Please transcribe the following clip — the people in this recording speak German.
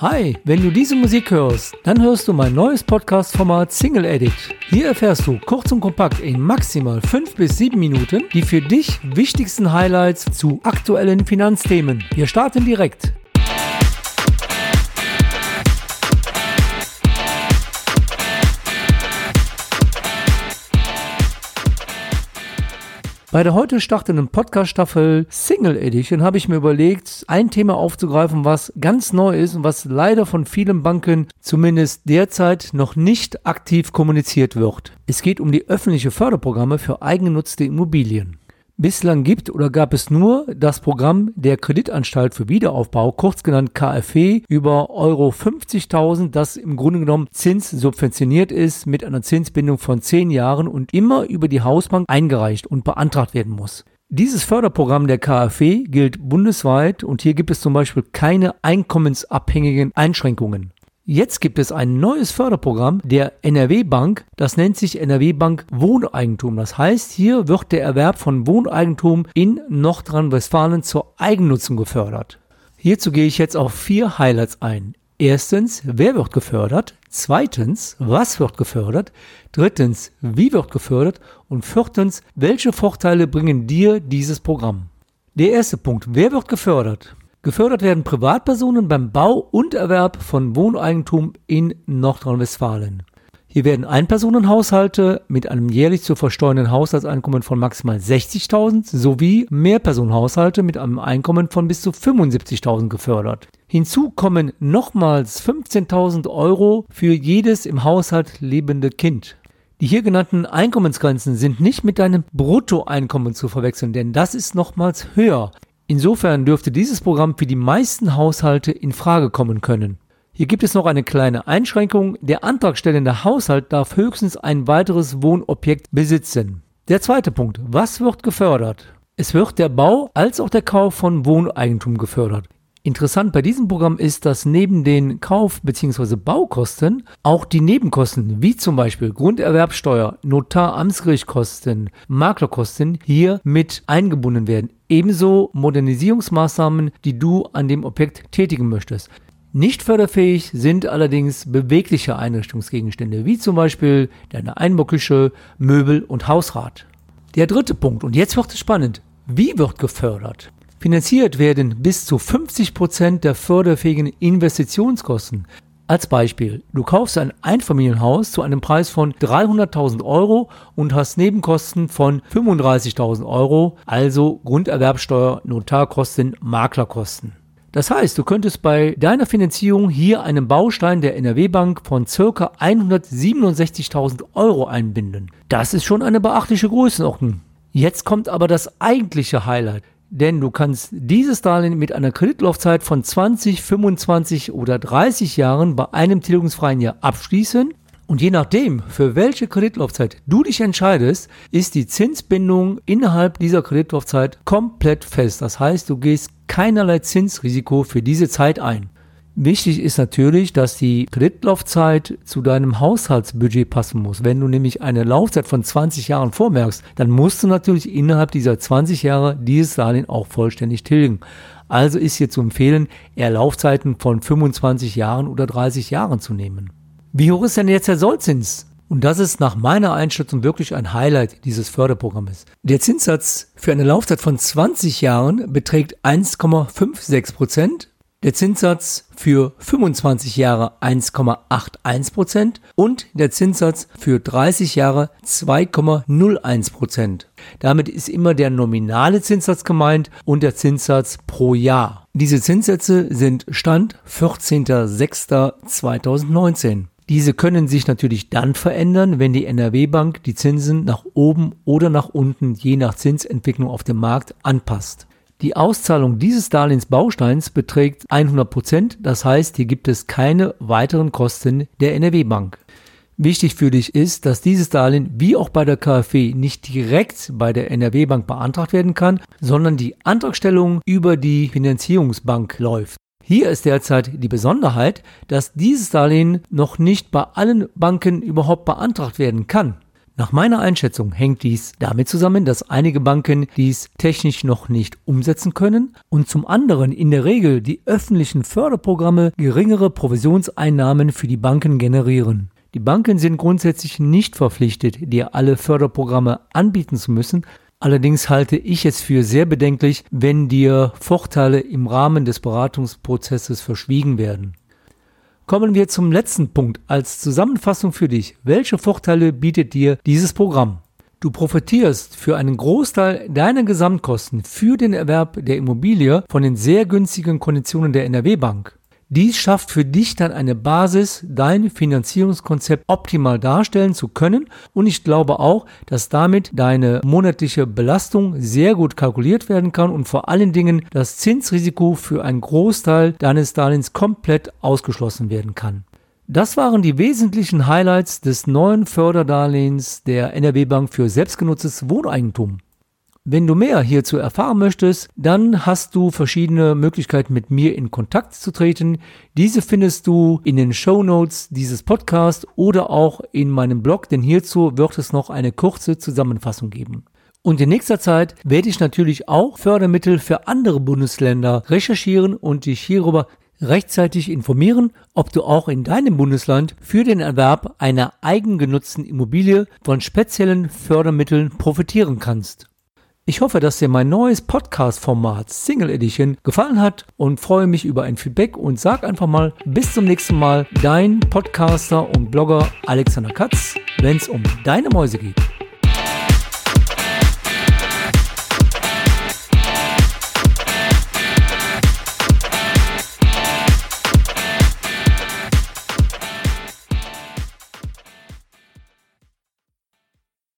Hi, wenn du diese Musik hörst, dann hörst du mein neues Podcast-Format Single Edit. Hier erfährst du kurz und kompakt in maximal 5 bis 7 Minuten die für dich wichtigsten Highlights zu aktuellen Finanzthemen. Wir starten direkt. Bei der heute startenden Podcast-Staffel Single Edition habe ich mir überlegt, ein Thema aufzugreifen, was ganz neu ist und was leider von vielen Banken zumindest derzeit noch nicht aktiv kommuniziert wird. Es geht um die öffentliche Förderprogramme für eigengenutzte Immobilien. Bislang gibt oder gab es nur das Programm der Kreditanstalt für Wiederaufbau, kurz genannt KfW, über Euro 50.000, das im Grunde genommen zinssubventioniert ist mit einer Zinsbindung von 10 Jahren und immer über die Hausbank eingereicht und beantragt werden muss. Dieses Förderprogramm der KfW gilt bundesweit und hier gibt es zum Beispiel keine einkommensabhängigen Einschränkungen. Jetzt gibt es ein neues Förderprogramm der NRW Bank, das nennt sich NRW Bank Wohneigentum. Das heißt, hier wird der Erwerb von Wohneigentum in Nordrhein-Westfalen zur Eigennutzung gefördert. Hierzu gehe ich jetzt auf vier Highlights ein. Erstens, wer wird gefördert? Zweitens, was wird gefördert? Drittens, wie wird gefördert? Und viertens, welche Vorteile bringen dir dieses Programm? Der erste Punkt, wer wird gefördert? Gefördert werden Privatpersonen beim Bau und Erwerb von Wohneigentum in Nordrhein-Westfalen. Hier werden Einpersonenhaushalte mit einem jährlich zu versteuernden Haushaltseinkommen von maximal 60.000 sowie Mehrpersonenhaushalte mit einem Einkommen von bis zu 75.000 gefördert. Hinzu kommen nochmals 15.000 Euro für jedes im Haushalt lebende Kind. Die hier genannten Einkommensgrenzen sind nicht mit deinem Bruttoeinkommen zu verwechseln, denn das ist nochmals höher. Insofern dürfte dieses Programm für die meisten Haushalte in Frage kommen können. Hier gibt es noch eine kleine Einschränkung. Der antragstellende Haushalt darf höchstens ein weiteres Wohnobjekt besitzen. Der zweite Punkt. Was wird gefördert? Es wird der Bau als auch der Kauf von Wohneigentum gefördert. Interessant bei diesem Programm ist, dass neben den Kauf- bzw. Baukosten auch die Nebenkosten, wie zum Beispiel Grunderwerbsteuer, Notar-Amtsgerichtkosten, Maklerkosten hier mit eingebunden werden. Ebenso Modernisierungsmaßnahmen, die du an dem Objekt tätigen möchtest. Nicht förderfähig sind allerdings bewegliche Einrichtungsgegenstände, wie zum Beispiel deine Einbauküche, Möbel und Hausrat. Der dritte Punkt, und jetzt wird es spannend. Wie wird gefördert? Finanziert werden bis zu 50 Prozent der förderfähigen Investitionskosten. Als Beispiel, du kaufst ein Einfamilienhaus zu einem Preis von 300.000 Euro und hast Nebenkosten von 35.000 Euro, also Grunderwerbsteuer, Notarkosten, Maklerkosten. Das heißt, du könntest bei deiner Finanzierung hier einen Baustein der NRW Bank von ca. 167.000 Euro einbinden. Das ist schon eine beachtliche Größenordnung. Jetzt kommt aber das eigentliche Highlight. Denn du kannst dieses Darlehen mit einer Kreditlaufzeit von 20, 25 oder 30 Jahren bei einem tilgungsfreien Jahr abschließen. Und je nachdem, für welche Kreditlaufzeit du dich entscheidest, ist die Zinsbindung innerhalb dieser Kreditlaufzeit komplett fest. Das heißt, du gehst keinerlei Zinsrisiko für diese Zeit ein. Wichtig ist natürlich, dass die Kreditlaufzeit zu deinem Haushaltsbudget passen muss. Wenn du nämlich eine Laufzeit von 20 Jahren vormerkst, dann musst du natürlich innerhalb dieser 20 Jahre dieses Darlehen auch vollständig tilgen. Also ist hier zu empfehlen, eher Laufzeiten von 25 Jahren oder 30 Jahren zu nehmen. Wie hoch ist denn jetzt der Sollzins? Und das ist nach meiner Einschätzung wirklich ein Highlight dieses Förderprogrammes. Der Zinssatz für eine Laufzeit von 20 Jahren beträgt 1,56 Prozent der Zinssatz für 25 Jahre 1,81% und der Zinssatz für 30 Jahre 2,01%. Damit ist immer der nominale Zinssatz gemeint und der Zinssatz pro Jahr. Diese Zinssätze sind Stand 14.06.2019. Diese können sich natürlich dann verändern, wenn die NRW Bank die Zinsen nach oben oder nach unten je nach Zinsentwicklung auf dem Markt anpasst. Die Auszahlung dieses Darlehensbausteins beträgt 100 Prozent, das heißt, hier gibt es keine weiteren Kosten der NRW Bank. Wichtig für dich ist, dass dieses Darlehen wie auch bei der KfW nicht direkt bei der NRW Bank beantragt werden kann, sondern die Antragstellung über die Finanzierungsbank läuft. Hier ist derzeit die Besonderheit, dass dieses Darlehen noch nicht bei allen Banken überhaupt beantragt werden kann. Nach meiner Einschätzung hängt dies damit zusammen, dass einige Banken dies technisch noch nicht umsetzen können und zum anderen in der Regel die öffentlichen Förderprogramme geringere Provisionseinnahmen für die Banken generieren. Die Banken sind grundsätzlich nicht verpflichtet, dir alle Förderprogramme anbieten zu müssen, Allerdings halte ich es für sehr bedenklich, wenn dir Vorteile im Rahmen des Beratungsprozesses verschwiegen werden. Kommen wir zum letzten Punkt als Zusammenfassung für dich. Welche Vorteile bietet dir dieses Programm? Du profitierst für einen Großteil deiner Gesamtkosten für den Erwerb der Immobilie von den sehr günstigen Konditionen der NRW Bank. Dies schafft für dich dann eine Basis, dein Finanzierungskonzept optimal darstellen zu können und ich glaube auch, dass damit deine monatliche Belastung sehr gut kalkuliert werden kann und vor allen Dingen das Zinsrisiko für einen Großteil deines Darlehens komplett ausgeschlossen werden kann. Das waren die wesentlichen Highlights des neuen Förderdarlehens der NRW Bank für selbstgenutztes Wohneigentum. Wenn du mehr hierzu erfahren möchtest, dann hast du verschiedene Möglichkeiten mit mir in Kontakt zu treten. Diese findest du in den Show Notes dieses Podcasts oder auch in meinem Blog, denn hierzu wird es noch eine kurze Zusammenfassung geben. Und in nächster Zeit werde ich natürlich auch Fördermittel für andere Bundesländer recherchieren und dich hierüber rechtzeitig informieren, ob du auch in deinem Bundesland für den Erwerb einer eigengenutzten Immobilie von speziellen Fördermitteln profitieren kannst. Ich hoffe, dass dir mein neues Podcast-Format Single Edition gefallen hat und freue mich über ein Feedback und sag einfach mal bis zum nächsten Mal, dein Podcaster und Blogger Alexander Katz, wenn es um deine Mäuse geht.